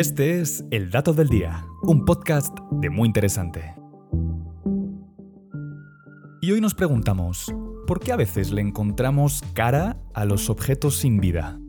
Este es El Dato del Día, un podcast de muy interesante. Y hoy nos preguntamos, ¿por qué a veces le encontramos cara a los objetos sin vida?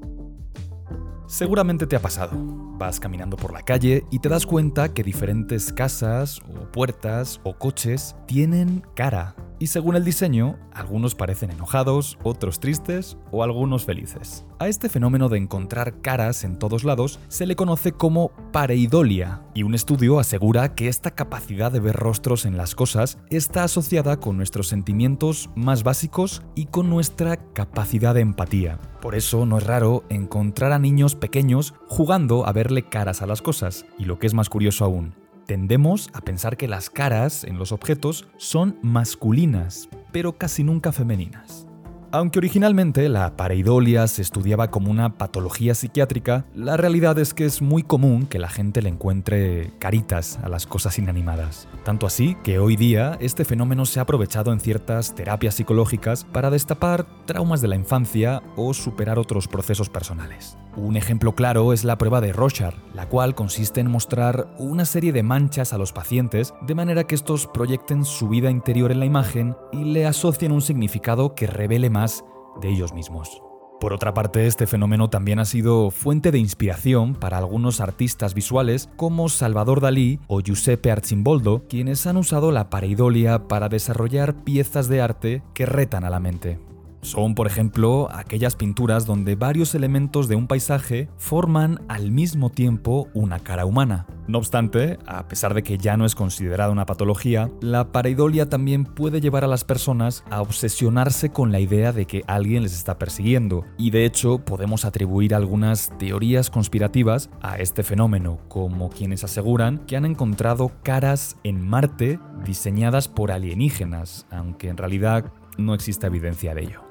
Seguramente te ha pasado. Vas caminando por la calle y te das cuenta que diferentes casas o puertas o coches tienen cara. Y según el diseño, algunos parecen enojados, otros tristes o algunos felices. A este fenómeno de encontrar caras en todos lados se le conoce como pareidolia, y un estudio asegura que esta capacidad de ver rostros en las cosas está asociada con nuestros sentimientos más básicos y con nuestra capacidad de empatía. Por eso no es raro encontrar a niños pequeños jugando a verle caras a las cosas, y lo que es más curioso aún, Tendemos a pensar que las caras en los objetos son masculinas, pero casi nunca femeninas. Aunque originalmente la pareidolia se estudiaba como una patología psiquiátrica, la realidad es que es muy común que la gente le encuentre caritas a las cosas inanimadas. Tanto así que hoy día este fenómeno se ha aprovechado en ciertas terapias psicológicas para destapar traumas de la infancia o superar otros procesos personales. Un ejemplo claro es la prueba de Rorschach, la cual consiste en mostrar una serie de manchas a los pacientes de manera que estos proyecten su vida interior en la imagen y le asocien un significado que revele de ellos mismos. Por otra parte, este fenómeno también ha sido fuente de inspiración para algunos artistas visuales como Salvador Dalí o Giuseppe Arcimboldo, quienes han usado la pareidolia para desarrollar piezas de arte que retan a la mente. Son, por ejemplo, aquellas pinturas donde varios elementos de un paisaje forman al mismo tiempo una cara humana. No obstante, a pesar de que ya no es considerada una patología, la pareidolia también puede llevar a las personas a obsesionarse con la idea de que alguien les está persiguiendo, y de hecho podemos atribuir algunas teorías conspirativas a este fenómeno, como quienes aseguran que han encontrado caras en Marte diseñadas por alienígenas, aunque en realidad no existe evidencia de ello.